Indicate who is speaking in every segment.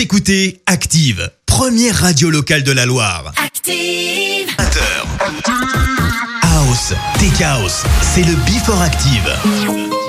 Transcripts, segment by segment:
Speaker 1: Écoutez Active, première radio locale de la Loire.
Speaker 2: Active 20h.
Speaker 1: House, Tech House, c'est le Before Active.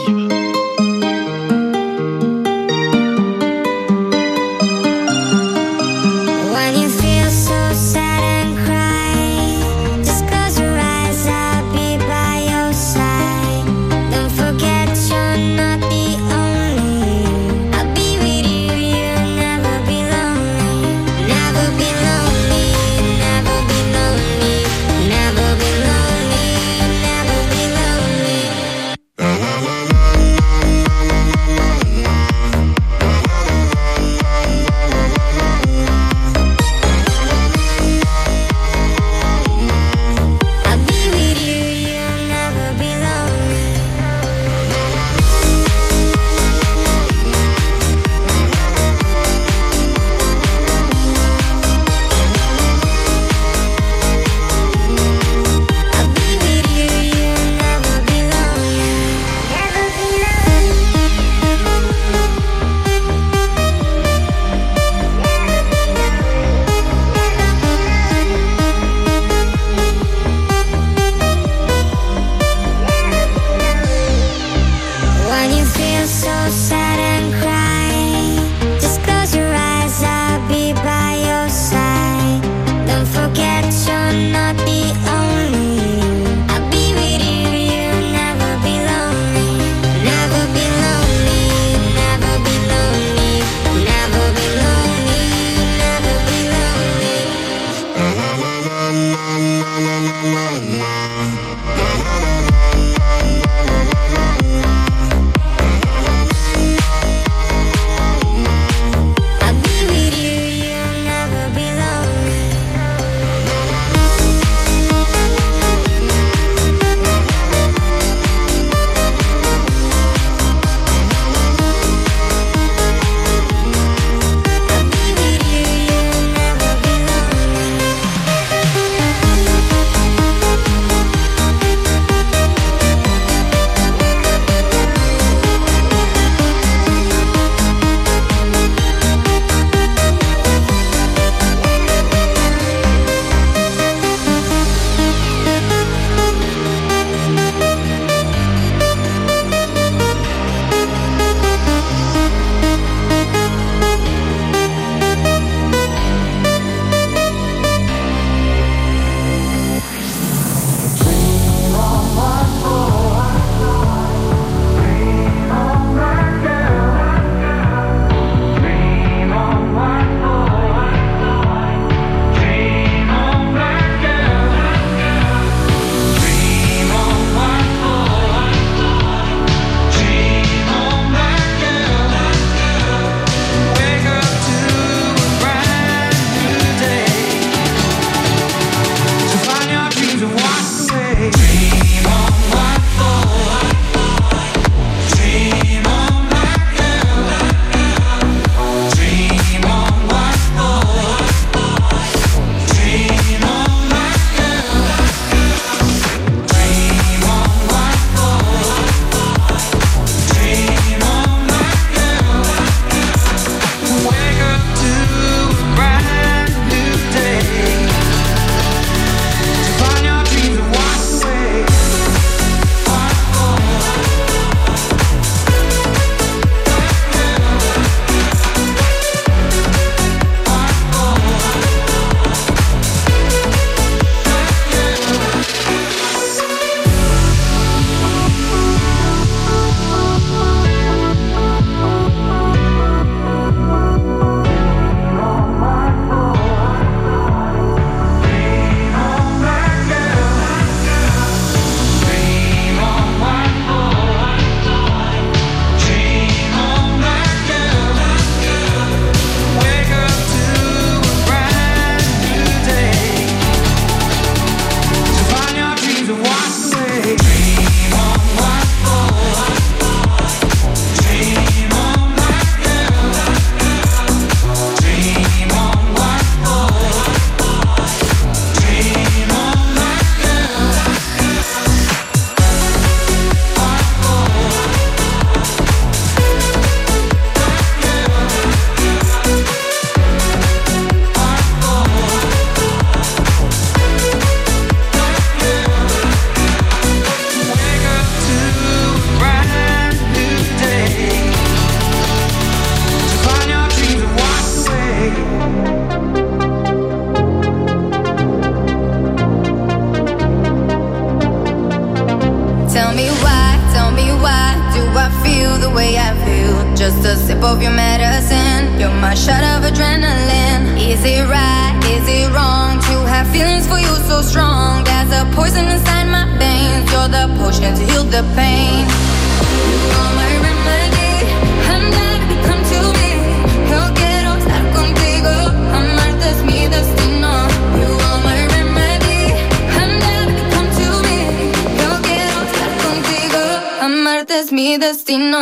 Speaker 3: so
Speaker 2: strong. There's a poison inside my veins. You're the potion to heal the pain. You're my remedy. Yo quiero estar contigo. Amarte es mi destino. You are my remedy. Yo quiero estar contigo. Amarte es mi destino.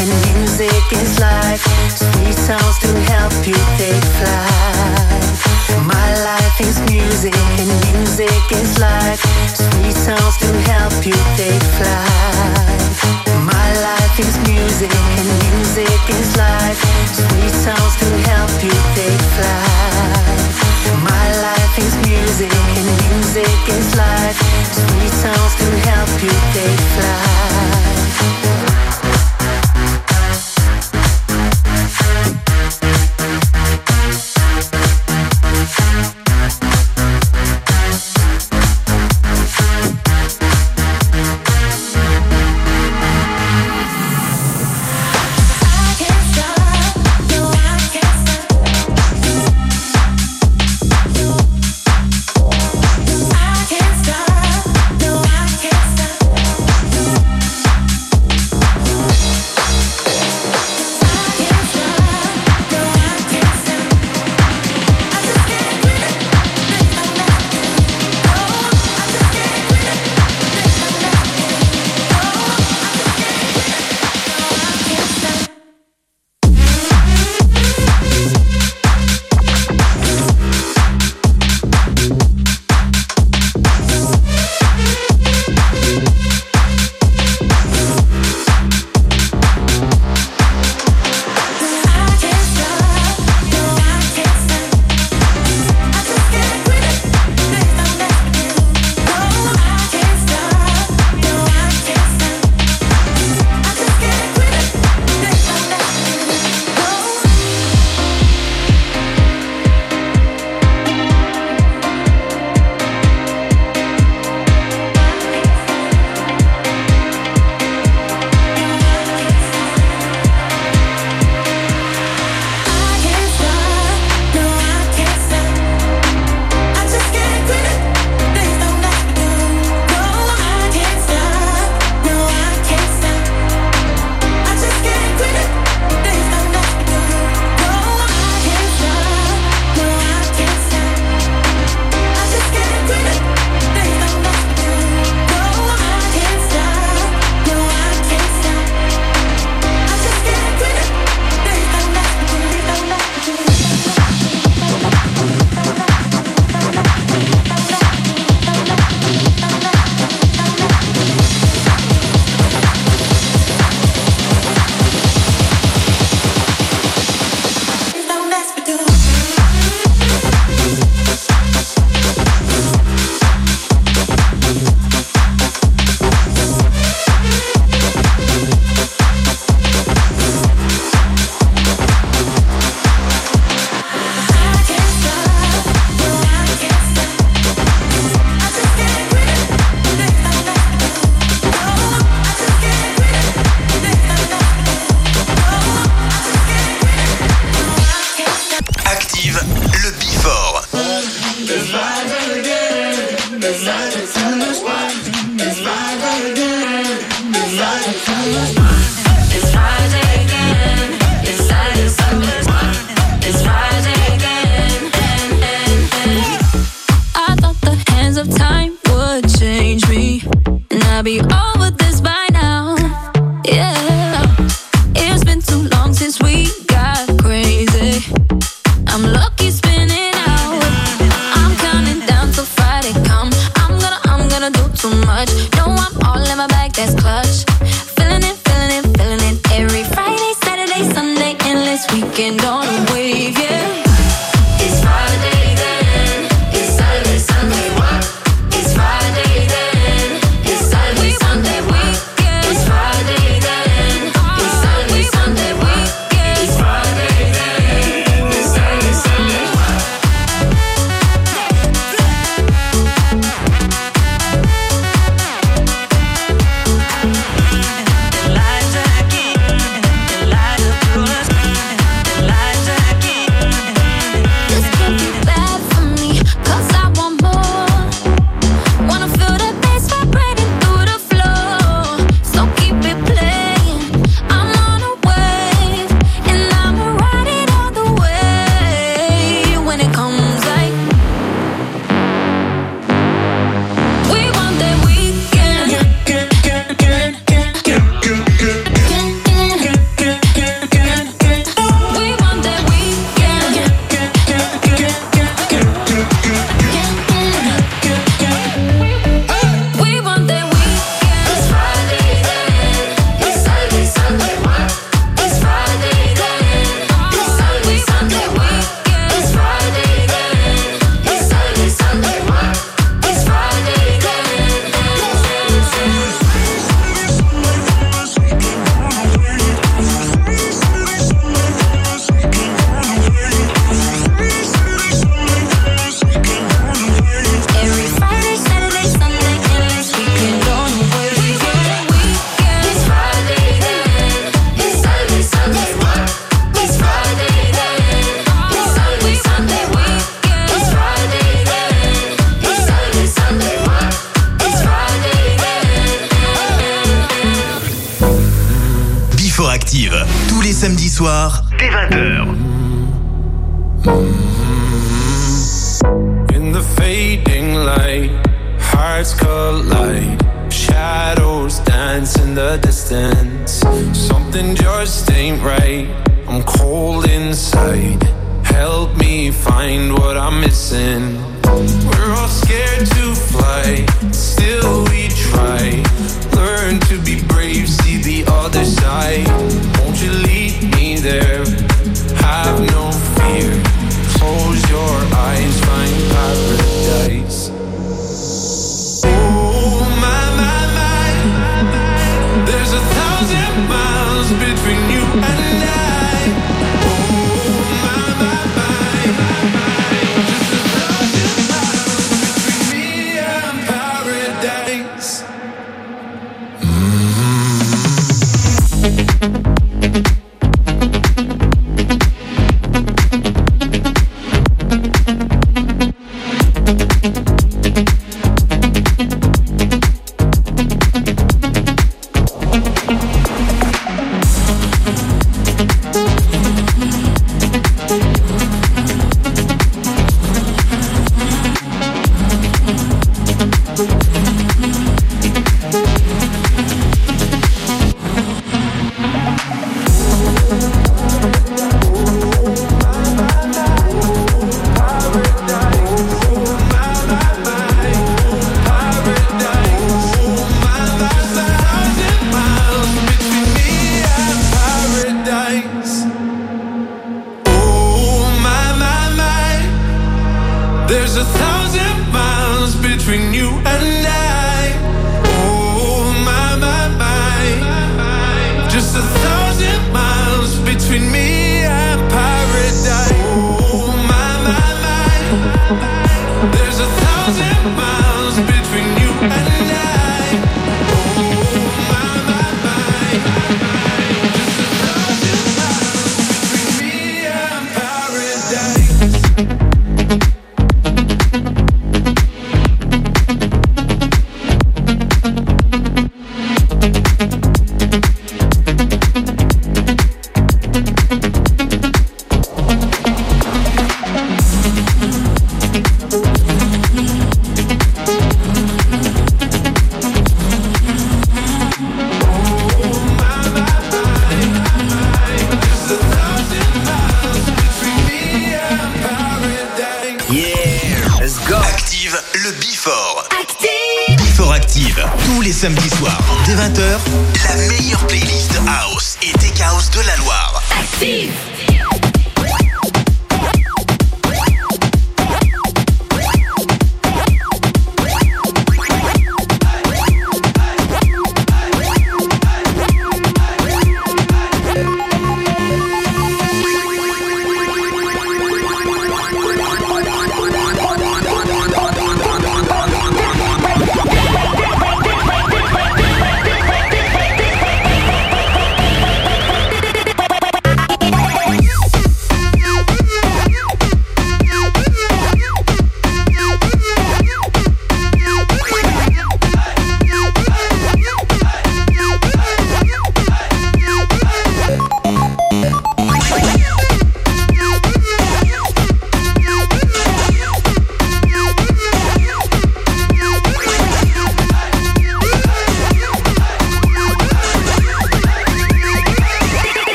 Speaker 4: And
Speaker 5: music is life. Sweet songs to help you take flight. My life is music, and music is life. Sweet to help you take flight. My life is music, and music is life. Sweet to help you take flight. My life is music, and music is life. Sweet sounds to help you take flight.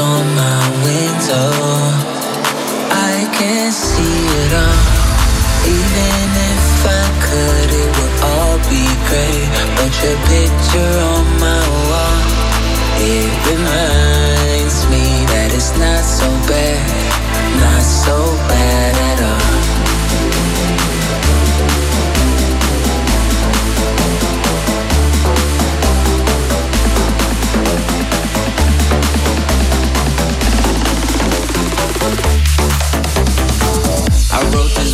Speaker 6: on
Speaker 7: my
Speaker 8: window. I can see it all. Even if I could, it would all be great. But your picture on my wall, it reminds me that it's not so bad.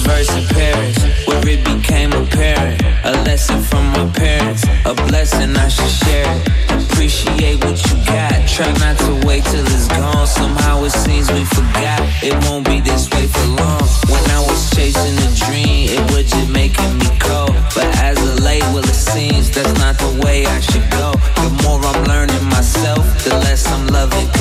Speaker 9: first appearance Where it became apparent. A lesson from my parents A blessing I should share. It Appreciate what you got Try not to wait till it's gone. Somehow it seems we forgot It won't be this way for long. When I was chasing a dream It was just making me cold. But as of lay, well it seems That's not the way I should go. The more I'm learning myself The less I'm loving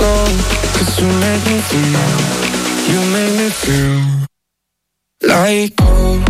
Speaker 10: go. Cause you make me feel You make me feel Like home.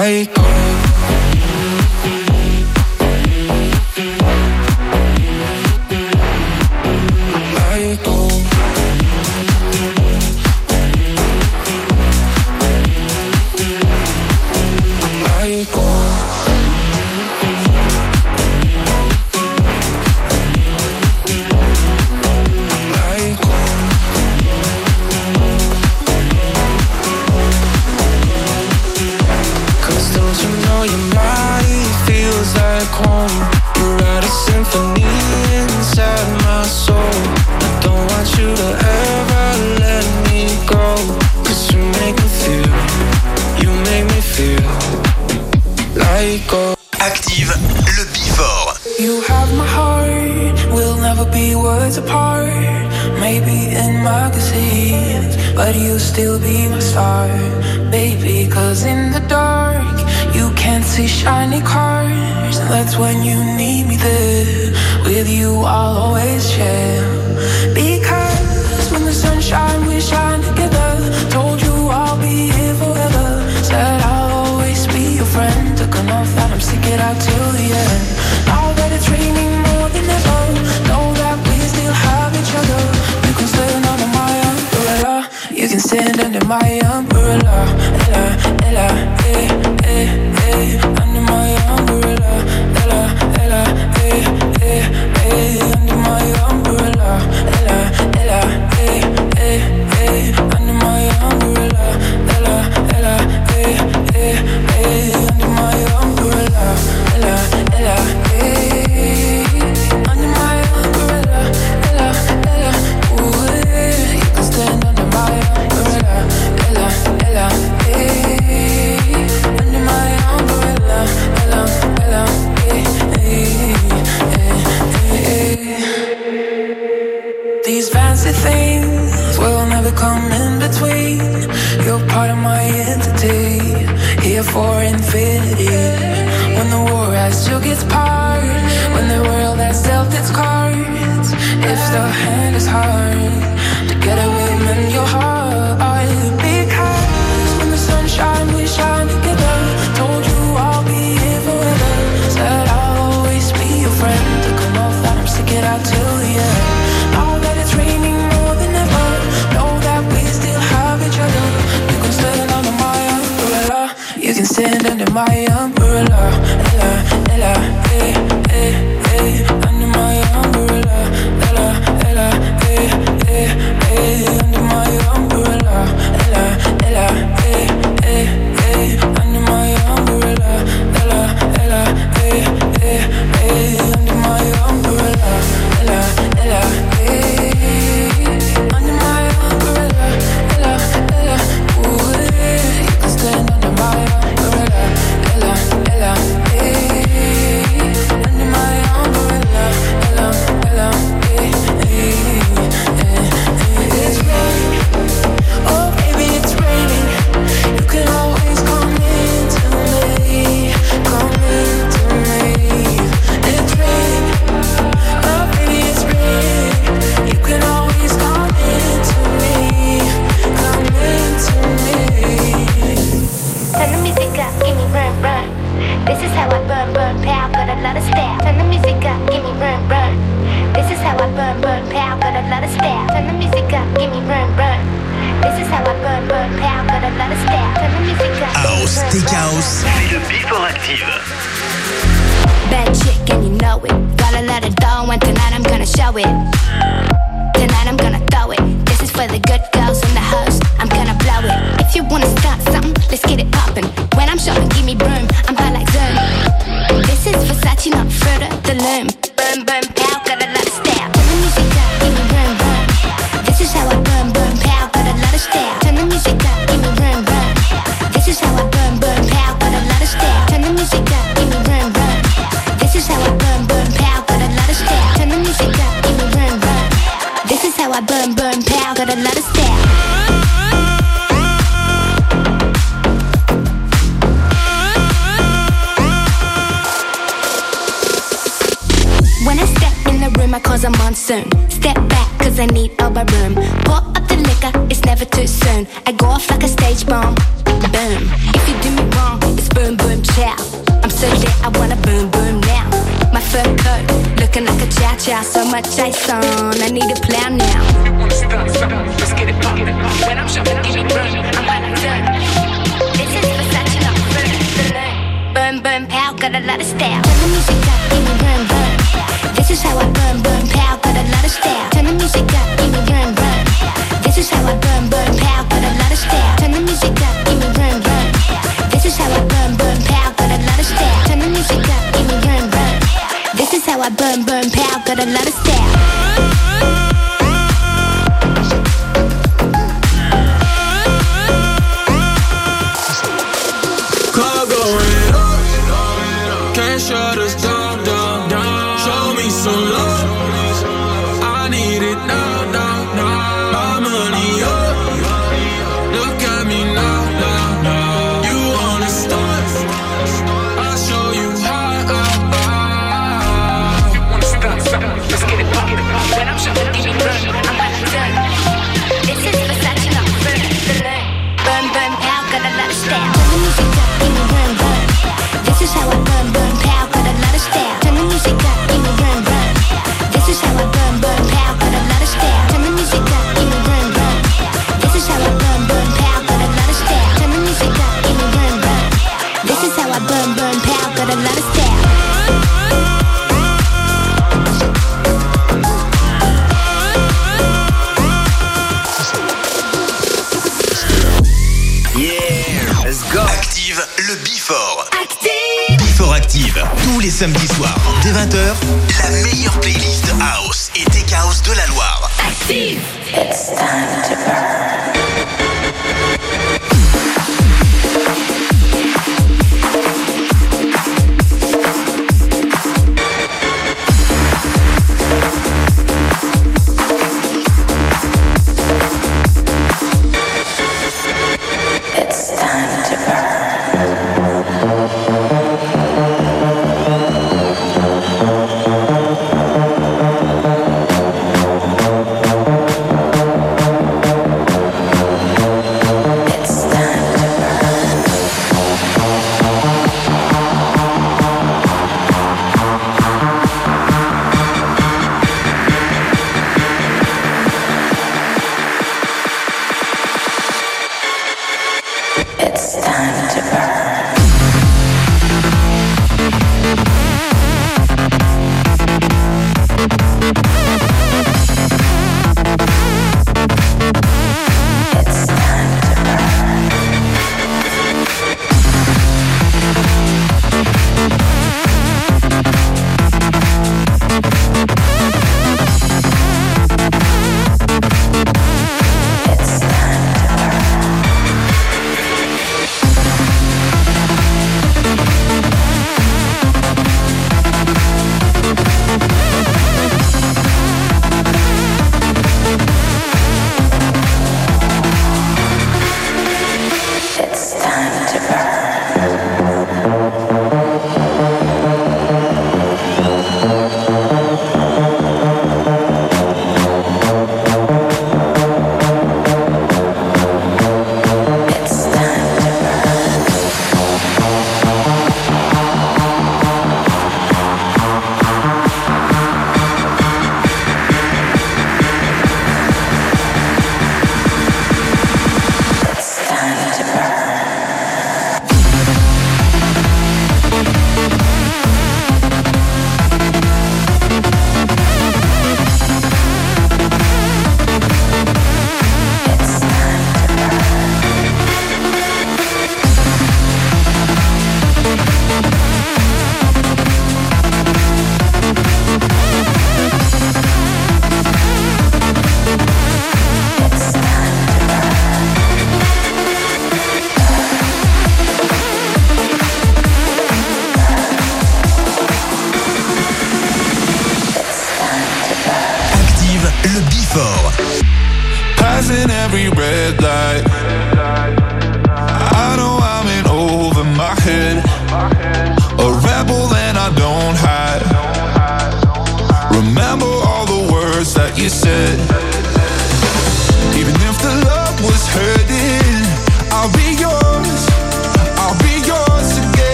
Speaker 10: like
Speaker 3: Côté
Speaker 1: chaos.
Speaker 11: C'est le Before Active.
Speaker 12: Bad chick and you know it. Gotta let it dough and tonight I'm gonna show it. Tonight I'm gonna throw it. This is for the good girls in the house. I'm gonna blow it. If you wanna start something, let's get it poppin'. When I'm showing, give me broom.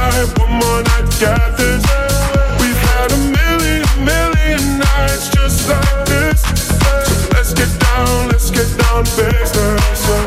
Speaker 13: One more night like this. We've had a million, million nights just like this So let's get down, let's get down business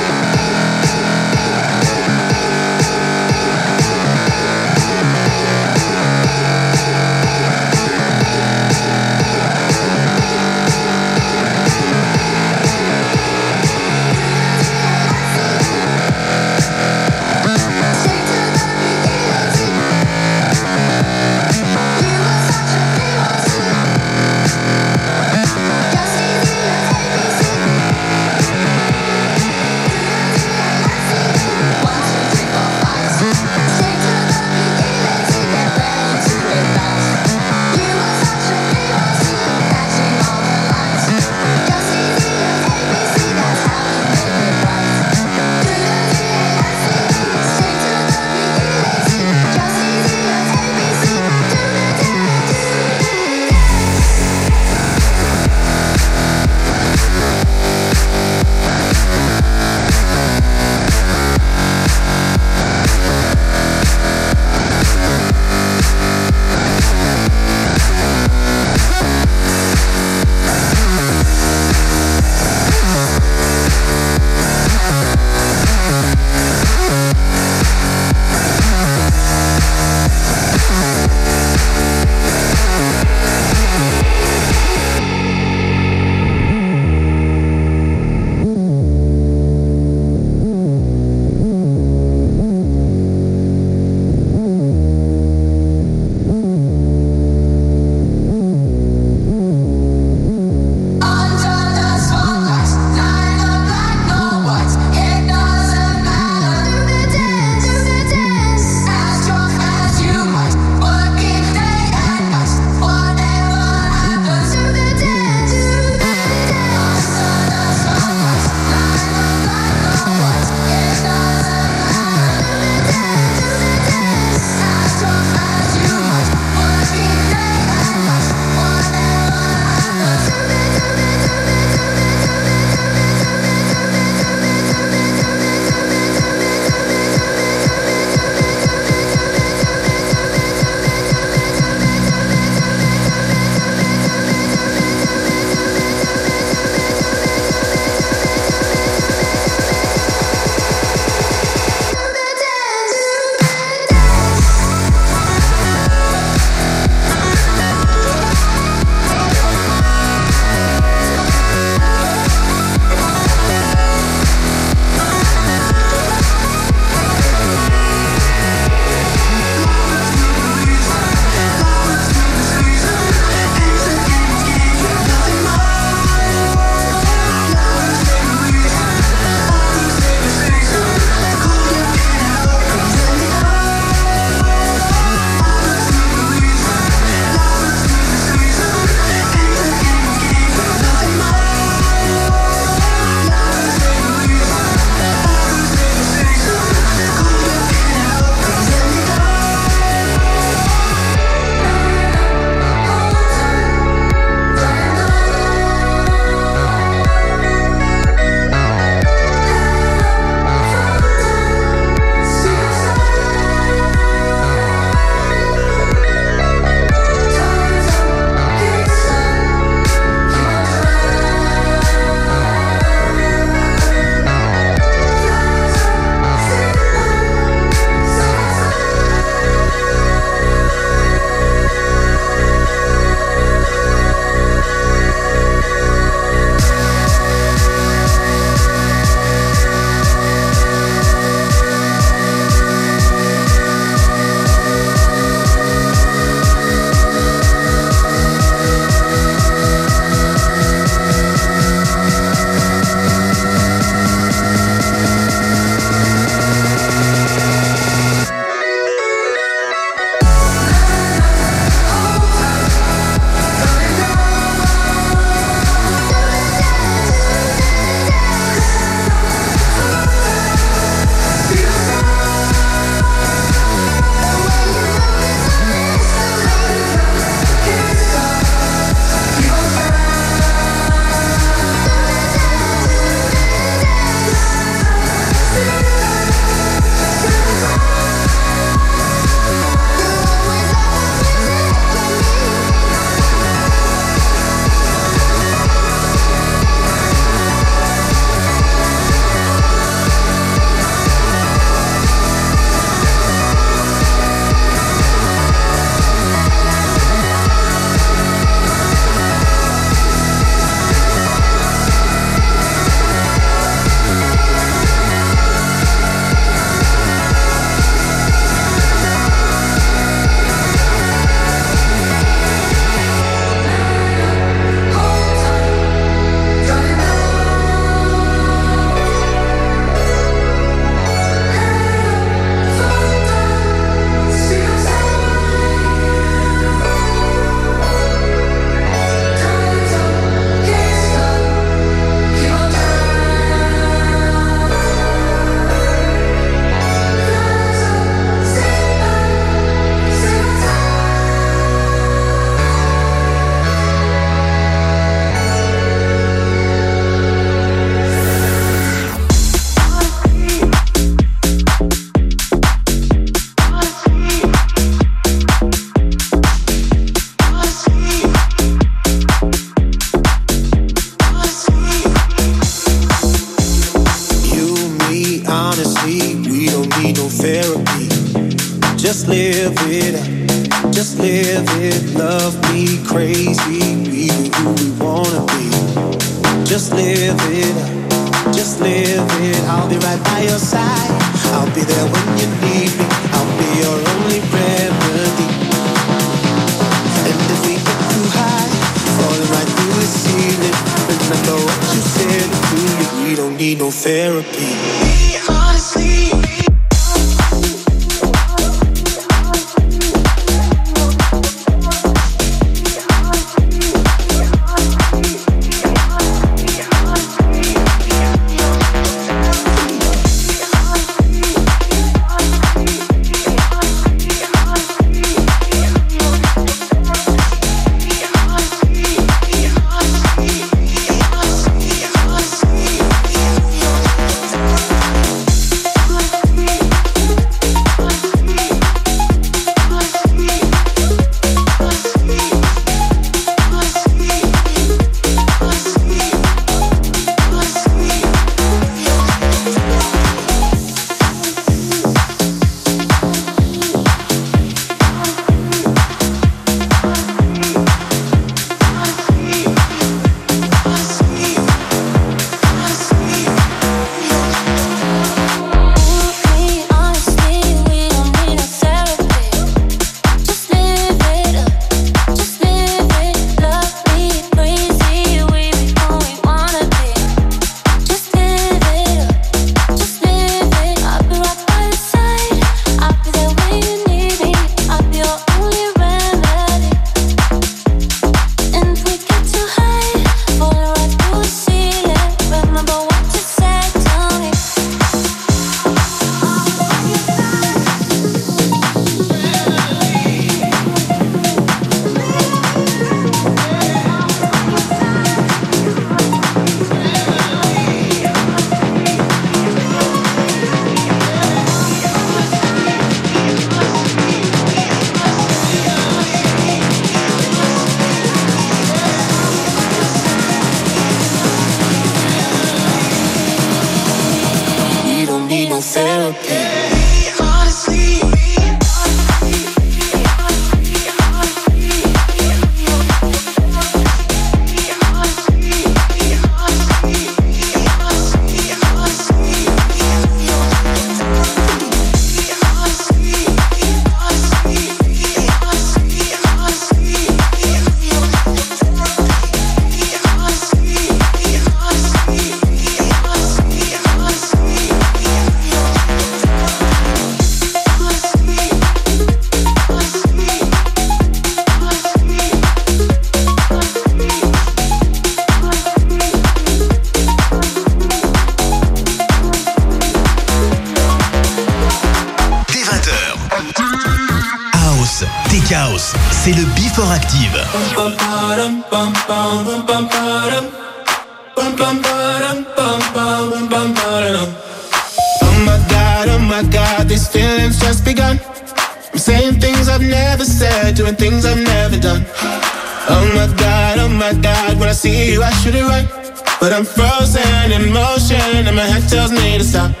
Speaker 14: I'm frozen in motion and my head tells me to stop.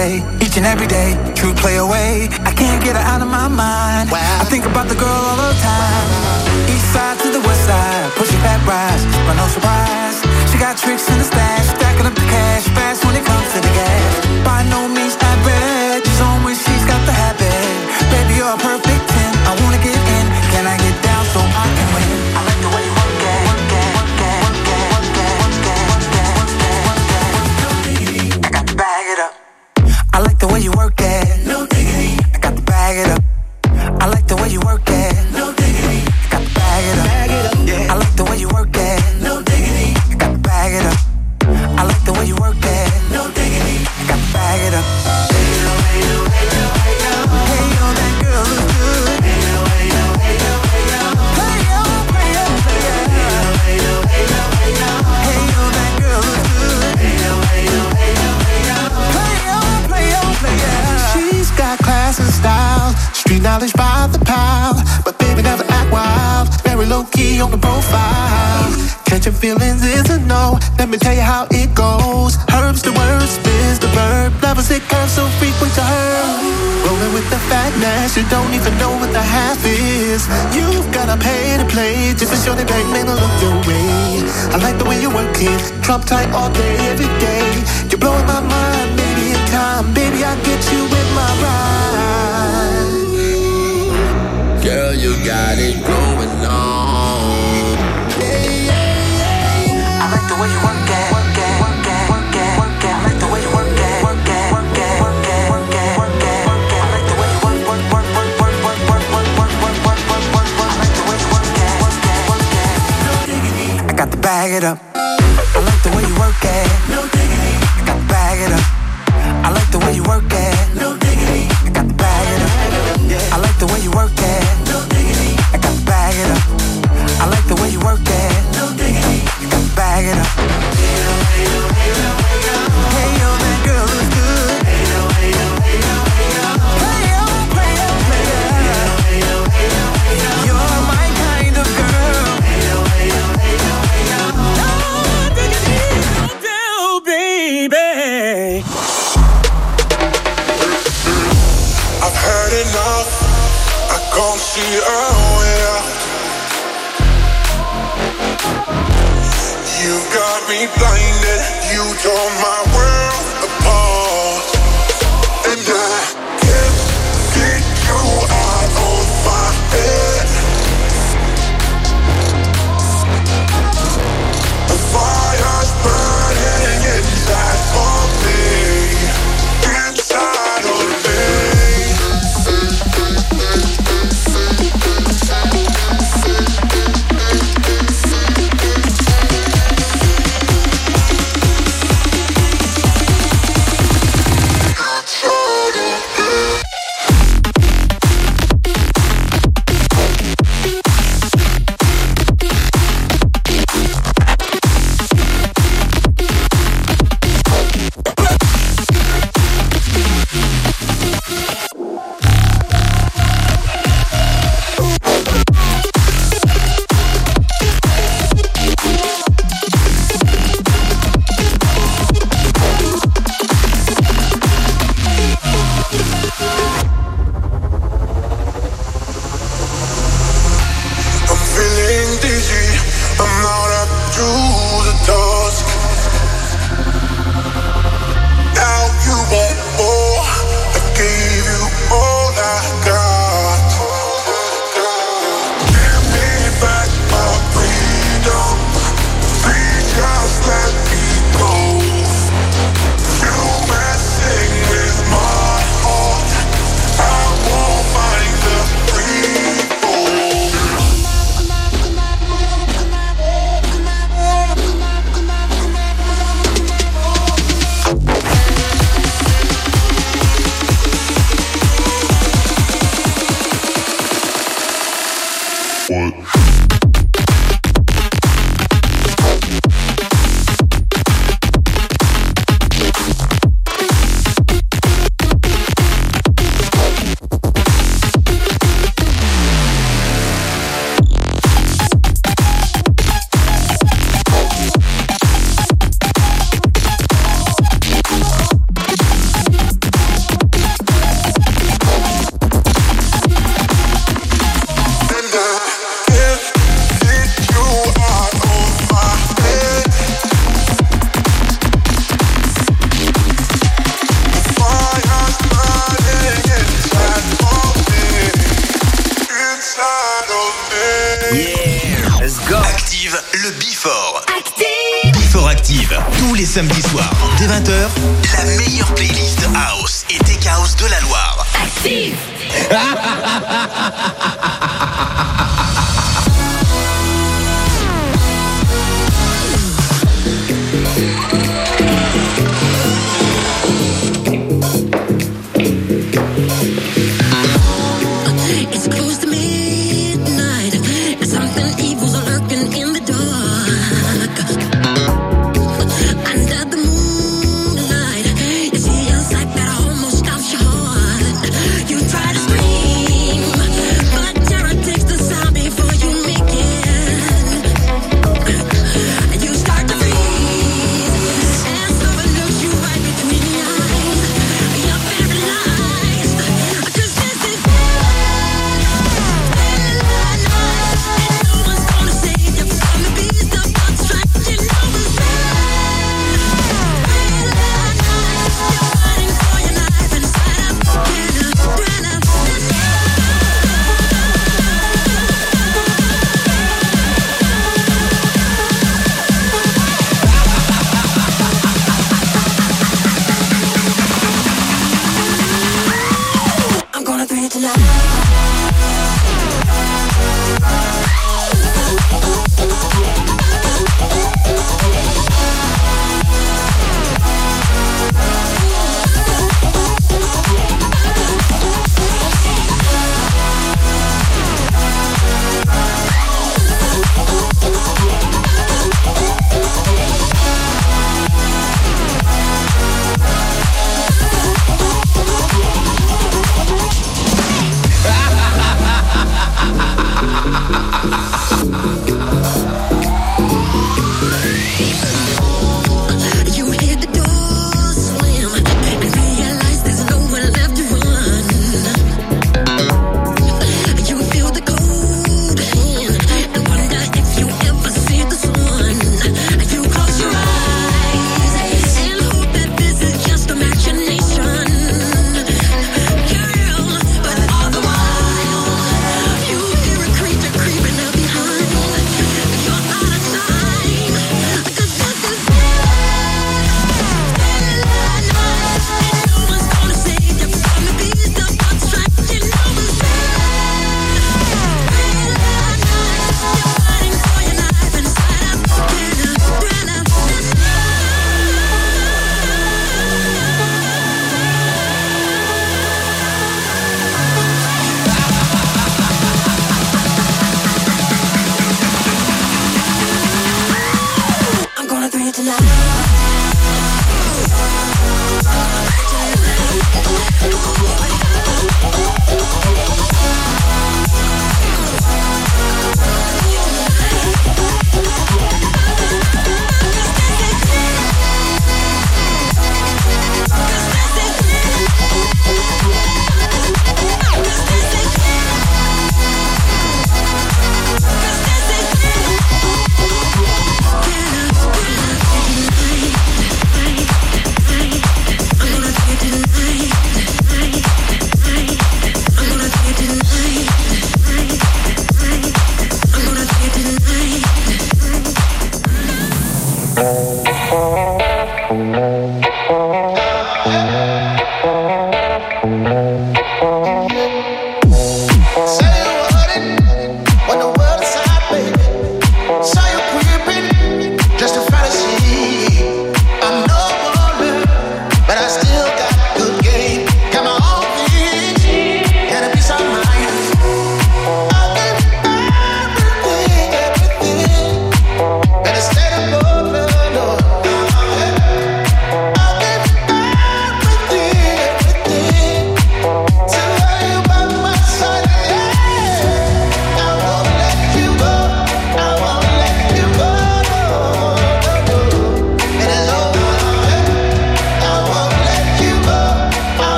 Speaker 15: day. Each and every on the
Speaker 16: profile. Catching feelings is a no. Let me tell you how it goes. Herbs the words, spins the verb. Lovers it curves so frequent to her. Rolling with the fatness, you don't even know what the half is. You've gotta pay to play just to show the bank man to look your way. I like the way you work it, drop tight all day, every day. You're blowing my mind, baby. In time, baby, I get you in my ride.
Speaker 17: Girl, you got it going on.
Speaker 15: bag it up. I like the way you work it. No diggity. I got bag it up. I like the way you work it. No diggity. I got bag it up. I like the way you work it. No diggity. I got bag it up. I like the way you work it bag it up.
Speaker 18: You
Speaker 19: don't mind.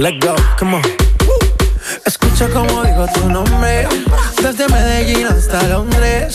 Speaker 19: let
Speaker 20: go, come on. Escucha como digo tu nombre, desde Medellín hasta Londres.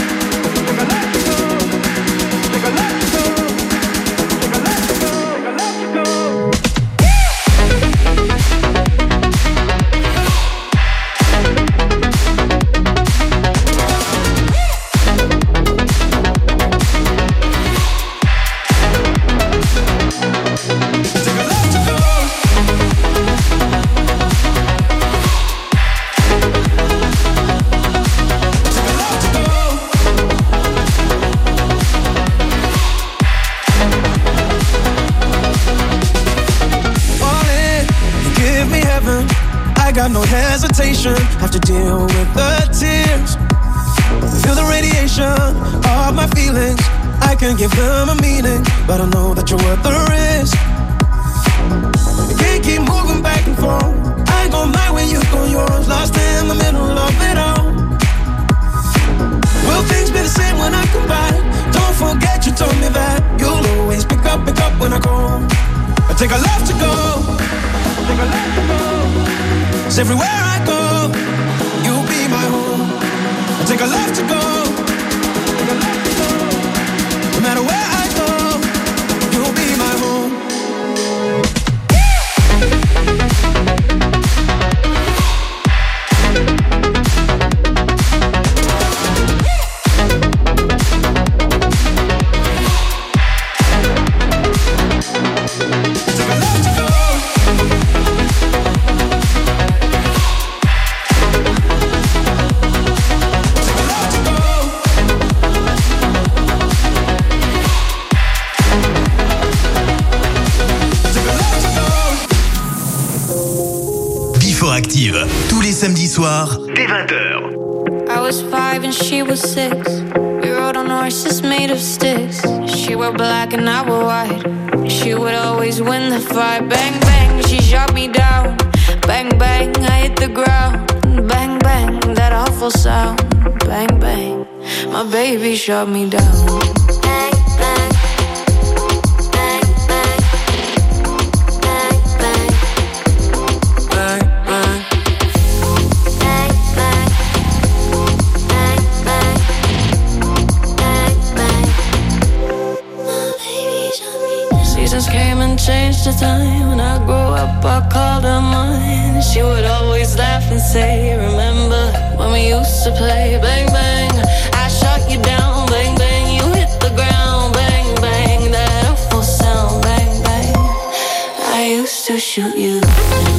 Speaker 12: shoot you.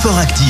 Speaker 1: Sport Active.